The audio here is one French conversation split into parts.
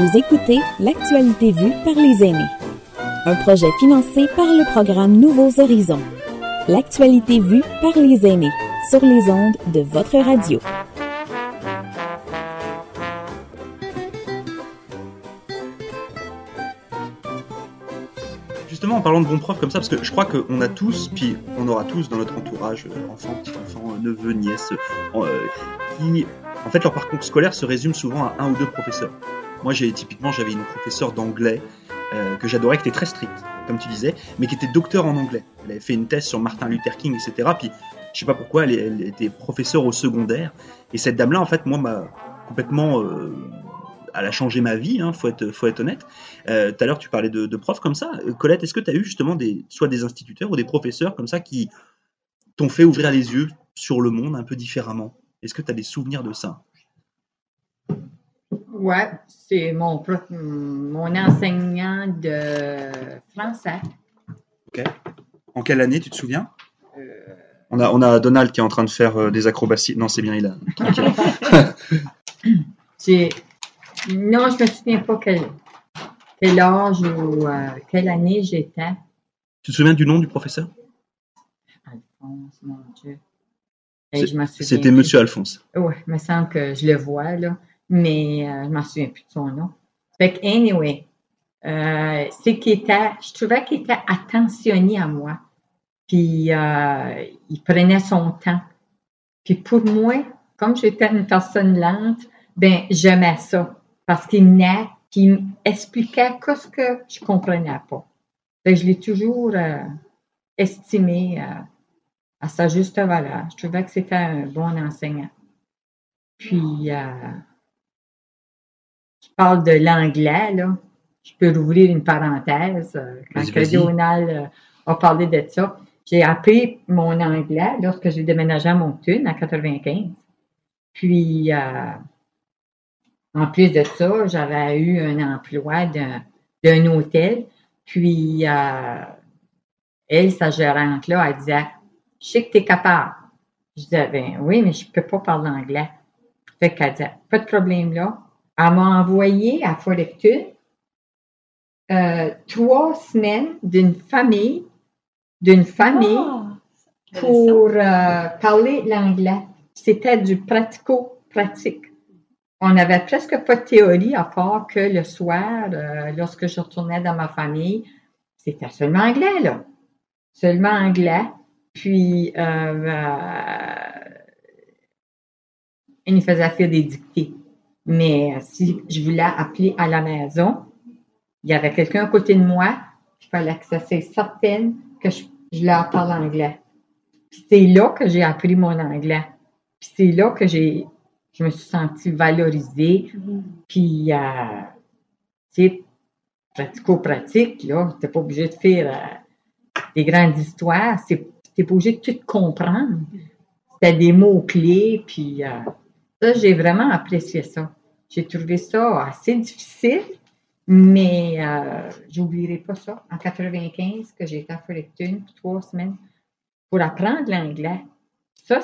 Vous écoutez L'actualité vue par les aînés. Un projet financé par le programme Nouveaux Horizons. L'actualité vue par les aînés sur les ondes de votre radio. Justement, en parlant de bons profs comme ça, parce que je crois qu'on a tous, puis on aura tous dans notre entourage, euh, enfants, petits-enfants, euh, neveux, nièces, euh, qui, en fait, leur parcours scolaire se résume souvent à un ou deux professeurs. Moi, typiquement, j'avais une professeure d'anglais euh, que j'adorais, qui était très stricte, comme tu disais, mais qui était docteur en anglais. Elle avait fait une thèse sur Martin Luther King, etc. Puis, je sais pas pourquoi, elle, était professeure au secondaire. Et cette dame-là, en fait, moi, m'a complètement, euh, elle a changé ma vie. Hein, faut être, faut être honnête. Euh, Tout à l'heure, tu parlais de, de profs comme ça. Colette, est-ce que tu as eu justement des, soit des instituteurs ou des professeurs comme ça qui t'ont fait ouvrir les yeux sur le monde un peu différemment? Est-ce que tu as des souvenirs de ça? Ouais, c'est mon mon enseignant de français. Ok. En quelle année, tu te souviens? Euh, on a, on a Donald qui est en train de faire euh, des acrobaties. Non, c'est bien, il a. Non, je me souviens pas quel, quel âge ou euh, quelle année j'étais. tu te souviens du nom du professeur? Alphonse, mon Dieu. C'était. Monsieur Alphonse. Oui, il me semble que je le vois, là, mais euh, je ne me souviens plus de son nom. Fait que, anyway, euh, c'est qu'il était, je trouvais qu'il était attentionné à moi. Puis, euh, il prenait son temps. Puis, pour moi, comme j'étais une personne lente, ben, j'aimais ça. Parce qu'il venait, puis m'expliquait ce que je comprenais pas. Fait que je l'ai toujours euh, estimé à sa juste valeur. Je trouvais que c'était un bon enseignant. Puis, je parle de l'anglais, là. Je peux rouvrir une parenthèse. euh, Quand Vas-y, que vas-y. Donald euh, a parlé de ça, j'ai appris mon anglais lorsque j'ai déménagé à Moncton en 95. Puis, euh, en plus de ça, j'avais eu un emploi d'un d'un hôtel. Puis, euh, elle, sa gérante-là, elle disait Je sais que tu es capable. Je disais Ben oui, mais je ne peux pas parler anglais. Fait qu'elle disait Pas de problème là. Elle m'a envoyé à Fredericton euh, trois semaines d'une famille, d'une famille Ah, pour euh, parler l'anglais. C'était du pratico-pratique. On n'avait presque pas de théorie à part que le soir, euh, lorsque je retournais dans ma famille, c'était seulement anglais, là. Seulement anglais. Puis, euh, il nous faisait faire des dictées. Mais si je voulais appeler à la maison, il y avait quelqu'un à côté de moi, il fallait que ça soit certaine que je, je leur parle anglais. Puis c'est là que j'ai appris mon anglais. Puis c'est là que j'ai, je me suis sentie valorisée. Puis, euh, tu sais, pratico-pratique, là, t'es pas obligé de faire euh, des grandes histoires. C'est, t'es pas obligé de tout comprendre. C'était des mots-clés, puis euh, ça, j'ai vraiment apprécié ça. J'ai trouvé ça assez difficile, mais euh, j'oublierai pas ça. En 95, que j'ai été à Fredericton pour trois semaines pour apprendre l'anglais. Ça,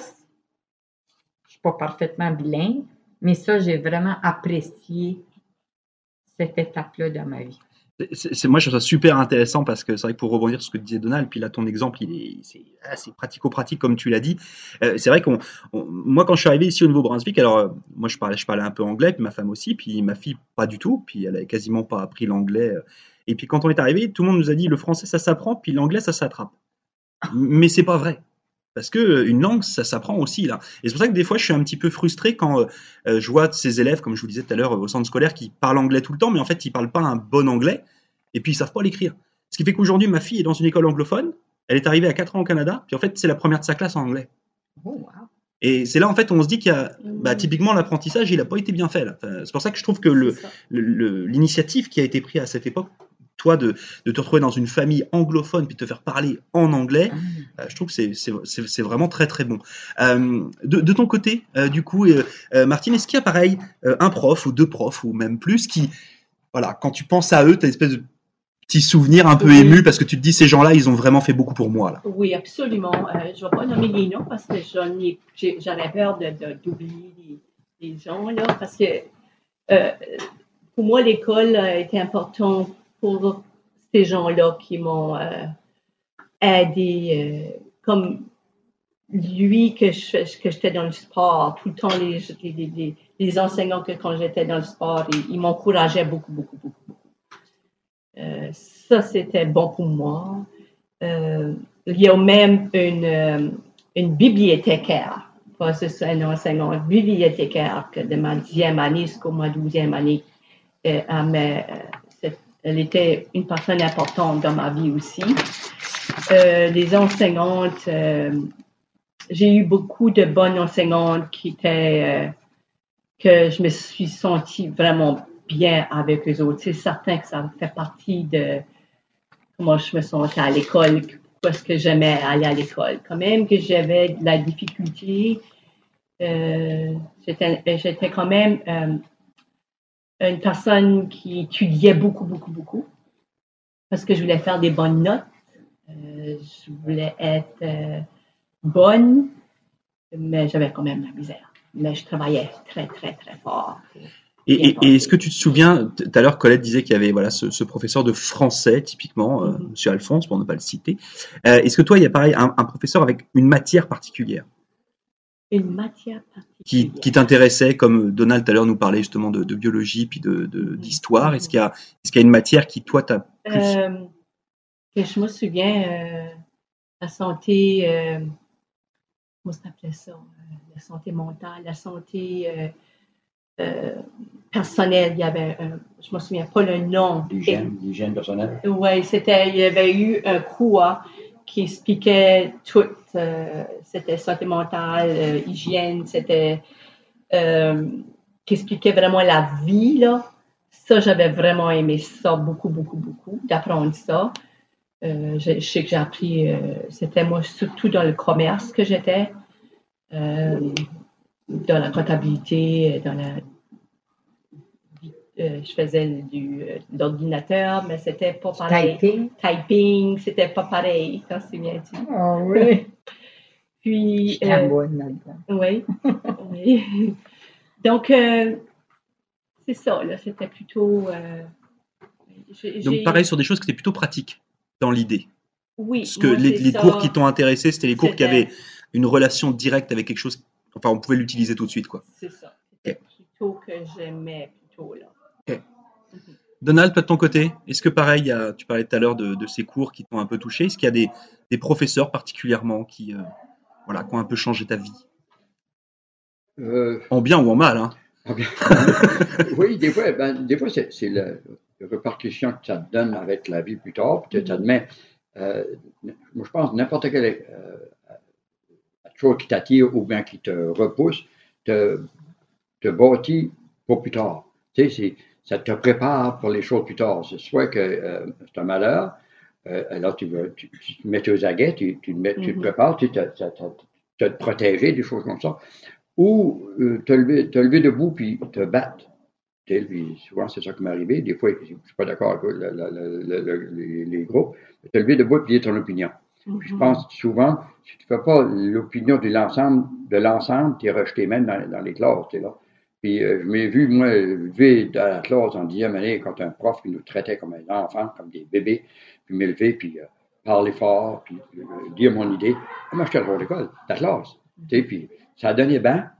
je suis pas parfaitement bilingue, mais ça, j'ai vraiment apprécié cette étape-là de ma vie. C'est- moi, je trouve ça super intéressant parce que c'est vrai que pour rebondir sur ce que disait Donald, puis là, ton exemple, il est, c'est assez pratico-pratique comme tu l'as dit. Euh, c'est vrai qu'on, on- moi, quand je suis arrivé ici au Nouveau-Brunswick, alors euh, moi, je parlais, je parlais un peu anglais, puis ma femme aussi, puis ma fille pas du tout, puis elle avait quasiment pas appris l'anglais. euh. Et puis quand on est arrivé, tout le monde nous a dit le français ça s'apprend, puis l'anglais ça s'attrape. Mais c'est pas vrai. Parce que euh, une langue, ça s'apprend aussi là. Et c'est pour ça que des fois, je suis un petit peu frustré quand euh, euh, je vois ces élèves, comme je vous disais tout à l'heure, au centre scolaire, qui parlent anglais tout le temps, mais en fait, ils parlent pas un bon anglais, et puis ils savent pas l'écrire. Ce qui fait qu'aujourd'hui, ma fille est dans une école anglophone. Elle est arrivée à 4 ans au Canada, puis en fait, c'est la première de sa classe en anglais. Oh, wow. Et c'est là, en fait, on se dit qu'il y a, bah, typiquement, l'apprentissage, il n'a pas été bien fait. Enfin, c'est pour ça que je trouve que le, c'est ça. le- le- l'initiative qui a été prise à cette époque, toi, de, de te retrouver dans une famille anglophone puis de te faire parler en anglais, Ah. euh, je trouve que c'est, vraiment très très bon. Euh, de, de ton côté, euh, du coup, Martine, est-ce qu'il y a pareil un prof ou deux profs ou même plus qui, voilà, quand tu penses à eux, tu as une espèce de petit souvenir un peu Oui. ému parce que tu te dis ces gens-là, ils ont vraiment fait beaucoup pour moi là. Oui, absolument. Euh, je ne vais pas nommer les noms parce que j'avais peur de, de- d'oublier les, gens, là, parce que euh, pour moi, l'école été importante pour ces gens-là qui m'ont euh, aidé, euh, comme lui que je que j'étais dans le sport, tout le temps les, les, enseignants que quand j'étais dans le sport, ils, ils m'encourageaient beaucoup, beaucoup, beaucoup. beaucoup. Euh, ça, c'était bon pour moi. Il y a même une, une bibliothécaire, pas c'est un enseignant, une bibliothécaire que de ma dixième année jusqu'au ma douzième année, elle, m'a- elle était une personne importante dans ma vie aussi. Euh, les enseignantes, euh, j'ai eu beaucoup de bonnes enseignantes qui étaient, euh, que je me suis sentie vraiment bien avec eux autres. C'est certain que ça fait partie de comment je me sentais à l'école, parce que j'aimais aller à l'école. Quand même que j'avais de la difficulté, euh, j'étais quand même euh, une personne qui étudiait beaucoup, beaucoup, beaucoup, parce que je voulais faire des bonnes notes. Euh, je voulais être euh, bonne, mais j'avais quand même la misère. Mais je travaillais très, très, très fort. Et, et- Bien et est-ce que tu te souviens, tout à l'heure Colette disait qu'il y avait voilà ce, ce professeur de français typiquement, euh, Mhm. Monsieur Alphonse pour ne pas le citer. Euh, est-ce que toi il y a pareil un, un professeur avec une matière particulière? Une matière qui, particulière. qui t'intéressait, comme Donald tout à l'heure nous parlait justement de, de biologie puis de de- d'histoire. Est-ce qu'il y a est-ce qu'il y a une matière qui toi t'a plus Euh, que je me souviens, euh, la santé, euh, comment ça s'appelait ça? euh, la santé mentale, la santé euh, euh, personnelle. Il y avait, un- je me souviens pas le nom. L'hygiène, personnelle. Oui, c'était, il y avait eu un cours qui expliquait tout, euh, c'était santé mentale, euh, hygiène, c'était, euh, qui expliquait vraiment la vie, là. Ça, j'avais vraiment aimé ça, beaucoup, beaucoup, beaucoup, d'apprendre ça. Euh, je, je sais que j'ai appris, euh, c'était moi surtout dans le commerce que j'étais, dans la comptabilité, dans la euh, je faisais du, euh, de l'ordinateur, mais c'était pas pareil. Typing. Typing, c'était pas pareil, t'en souviens-tu? Ah oui. Puis, J'étais euh, bonne là-dedans. oui, oui. Donc, euh, c'est ça, là, c'était plutôt... euh, j'ai- donc pareil sur des choses qui étaient plutôt pratiques dans l'idée. oui, Parce que moi, les, c'est les ça. cours qui t'ont intéressé, c'était les cours qui avaient une relation directe avec quelque chose. Enfin, on pouvait l'utiliser tout de suite quoi. C'est ça. C'était plutôt que j'aimais plutôt, là. Ok. Donald, toi de ton côté, est-ce que pareil, tu parlais tout à l'heure de, de ces cours qui t'ont un peu touché Est-ce qu'il y a des, des professeurs particulièrement qui, euh, voilà, qui ont un peu changé ta vie Euh, En bien ou en mal hein oui, des fois, ben, des fois c'est, le répercussion que ça te donne avec la vie plus tard. Puis tu admets, euh, moi je pense n'importe quelle euh, chose qui t'attire ou bien qui te repousse, te, te bâtit pour plus tard. Tu sais, c'est, ça te prépare pour les choses plus tard. C'est soit que euh, c'est un malheur, euh, alors tu, veux, tu, tu te mets aux aguets, tu, tu, te mets- tu te Mhm. prépares, tu te, te, te, te, te protéger, des choses comme ça. Ou euh, te, lever, te lever debout puis te battre. Puis souvent, c'est ça qui m'est arrivé. Des fois, je ne suis pas d'accord avec le- le- le- le- les, les groupes. Te lever debout puis dire ton opinion. Je Mhm. pense souvent, si tu ne fais pas l'opinion de l'ensemble, de l'ensemble, tu es rejeté même dans, dans les classes, là. Puis euh, je m'ai vu, moi, lever dans la classe en dixième année quand un prof qui nous traitait comme des enfants, comme des bébés, puis m'élever, puis euh, parler fort, puis euh, dire mon idée. Moi, j'étais le roi d'école, la classe. Tu sais, puis ça a donné bien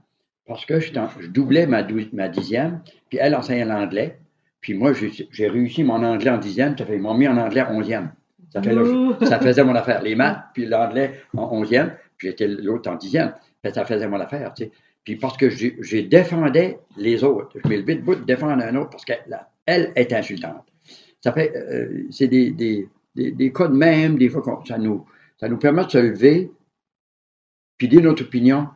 parce que en- je doublais ma, dixième, puis elle enseignait l'anglais. Puis moi, j'ai réussi mon anglais en dixième, ça fait, ils m'ont mis en anglais onzième. Ça, fait Ouh. ça faisait mon affaire. Les maths, puis l'anglais en onzième, puis j'étais l'autre en dixième. Ça faisait mon affaire, tu sais. Puis parce que j'ai défendais les autres. Je m'ai levé debout de défendre un autre parce qu'elle elle est insultante. Ça fait, euh, c'est des, des, des, des cas de même, des fois, qu'on- ça nous, ça nous permet de se lever, puis dire notre opinion,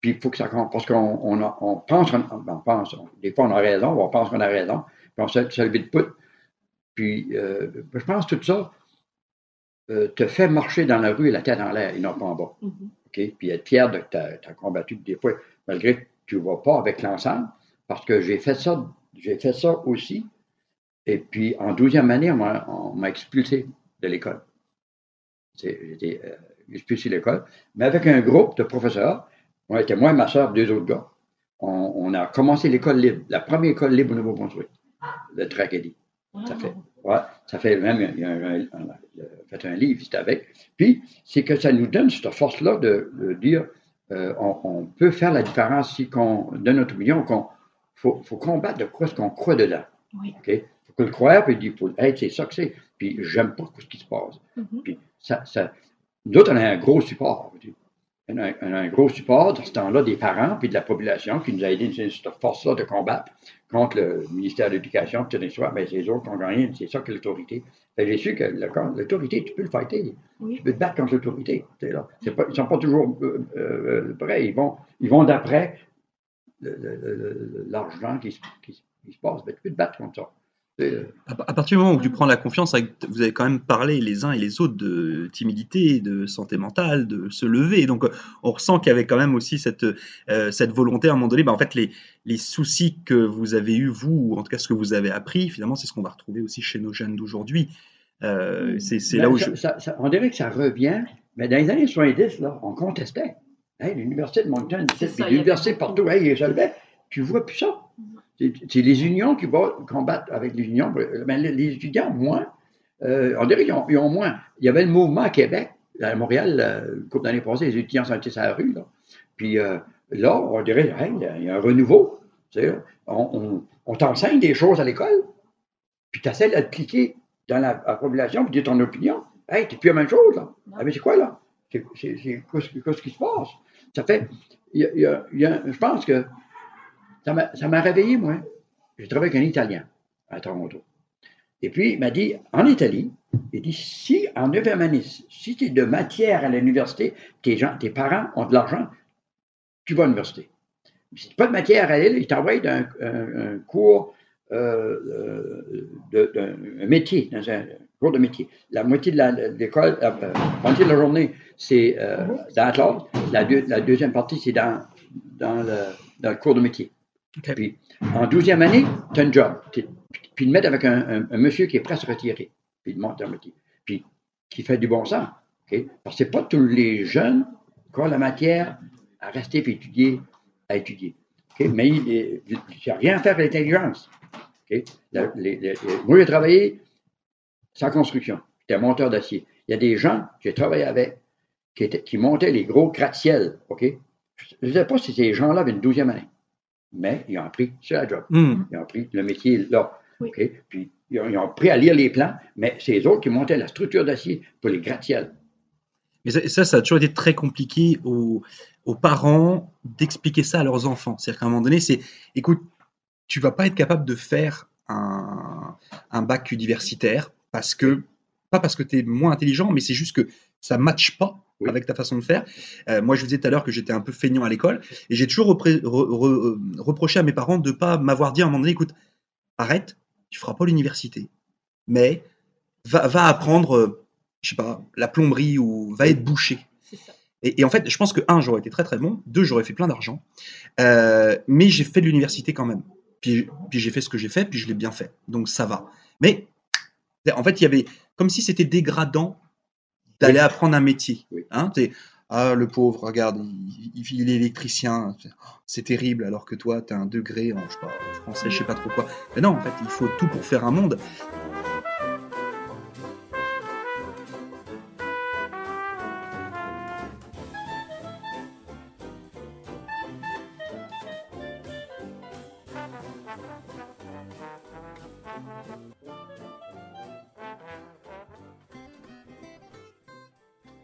puis il faut que ça compte, parce qu'on on, pense, qu'on- on pense, des fois on a raison, on pense qu'on a raison, puis on se, se lever de poutre. Puis, euh, je pense que tout ça euh, te fait marcher dans la rue la tête en l'air et non pas en bas. OK? Puis être fier de que tu as, combattu des fois, malgré que tu ne vas pas avec l'ensemble, parce que j'ai fait ça, j'ai fait ça aussi. Et puis, en douzième année, on m'a expulsé de l'école. J'étais euh, expulsé de l'école, mais avec un groupe de professeurs. On était moi et ma soeur, deux autres gars. On, on a commencé l'école libre, la première école libre au Nouveau-Brunswick. la tragédie. Ça fait, ouais, ça fait même, il y a un, fait un livre, c'était avec. Puis, c'est que ça nous donne cette force-là de, de dire, euh, on, on peut faire la différence si qu'on donne notre opinion, qu'on faut, faut combattre de quoi ce qu'on croit dedans. Oui. OK? Faut que le croire, puis dire, faut, hey, c'est ça que c'est. Puis, j'aime pas ce qui se passe. Mhm. Puis, ça, ça, nous autres, on a un gros support. tu sais. On a, on a un gros support dans ce temps-là des parents puis de la population qui nous a aidé dans cette force-là de combattre contre le ministère de l'Éducation, puis tout ça, ben, c'est les autres qui ont gagné, c'est ça que l'autorité. Que J'ai su que l'autorité, tu peux le fighter. Oui. Tu peux te battre contre l'autorité. là. Pas, ils ne sont pas toujours euh, euh, prêts. Ils vont, ils vont d'après l'argent qui se passe. Ben, tu peux te battre contre ça. Euh, À, partir du moment où tu prends la confiance, avec- vous avez quand même parlé les uns et les autres de timidité, de santé mentale, de se lever. Donc, on ressent qu'il y avait quand même aussi cette, euh, cette volonté à un moment donné. Bah, en fait, les, les soucis que vous avez eus, vous, ou en tout cas ce que vous avez appris, finalement, c'est ce qu'on va retrouver aussi chez nos jeunes d'aujourd'hui. Euh, c'est là Ben, où ça- je. ça- ça- on dirait que ça revient, mais dans les années 70, là, on contestait. Hey, l'Université de Moncton, il y l'Université partout, hey, ça levait. Tu vois plus ça? C'est les unions qui bat- combattent avec les unions. Ben, les, étudiants, moins. Euh, on dirait qu'ils ont, moins. Il y avait le mouvement à Québec, à Montréal, euh, une couple d'années passées, les étudiants sont sur la rue. Là. Puis euh, là, on dirait, hey, il y a- un renouveau. Tu sais, on on, on t'enseigne des choses à l'école, puis tu essaies d'appliquer dans la, la population, puis dire ton opinion. Hey, t'es plus la même chose, là. Ah, mais c'est quoi, là? C'est quoi, ce- qui se passe? Ça fait, y a- il y a- il y a- je pense que ça m'a réveillé, moi. J'ai travaillé avec un Italien à Toronto. Et puis, il m'a dit, en Italie, il dit, si en 9e année, si tu es de matière à l'université, tes, parents ont de l'argent, tu vas à l'université. Si tu n'as pas de matière à elle, ils t'envoient un, un cours euh, euh, métier, dans un cours de métier. La moitié de l'école, euh, la moitié de la journée, c'est dans la. La, deux- la deuxième partie, c'est dans le cours de métier. Puis, en douzième année, tu as un job. Puis, ils te mettent avec un, un- un monsieur qui est se retirer. Puis, il te monte un métier. Puis, qui fait du bon sens. OK? Parce que ce pas tous les jeunes qui ont la matière à rester et étudier, à étudier. OK? Mais il n'y a rien à faire avec l'intelligence. OK? La- les- les- les- moi, j'ai travaillé sans construction. J'étais monteur d'acier. Il y a des gens que j'ai travaillé avec qui, étaient- qui montaient les gros gratte-ciel. Je ne sais pas si ces gens-là avaient une douzième année. Mais ils ont appris sur la job. Ils ont appris le métier là. Oui. OK? Puis ils ont, ils ont appris à lire les plans, mais c'est eux autres qui montaient la structure d'acier pour les gratte-ciel. Mais ça, ça, ça a toujours été très compliqué aux, aux parents d'expliquer ça à leurs enfants. C'est-à-dire qu'à un moment donné, c'est, écoute, tu vas pas être capable de faire un, un bac universitaire parce que, pas parce que tu es moins intelligent, mais c'est juste que ça matche pas Oui. avec ta façon de faire. Euh, moi, je vous disais tout à l'heure que j'étais un peu feignant à l'école et j'ai toujours repré- re- re- euh, reproché à mes parents de pas m'avoir dit à un moment donné, écoute, arrête, tu feras pas l'université, mais va, va apprendre, euh, je sais pas, la plomberie ou va être boucher. Ça. Et, et en fait, je pense que un, j'aurais été très très bon, deux, j'aurais fait plein d'argent, Euh, mais j'ai fait de l'université quand même. Puis, puis j'ai fait ce que j'ai fait, puis je l'ai bien fait, donc ça va. Mais en fait, il y avait comme si c'était dégradant d'aller Oui. apprendre un métier. Oui. Hein, t'es- ah, le pauvre, regarde, il, il- il est électricien, c'est terrible, alors que toi, tu as un degré en je sais pas, français, je sais pas trop quoi. Mais non, en fait, il faut tout pour faire un monde.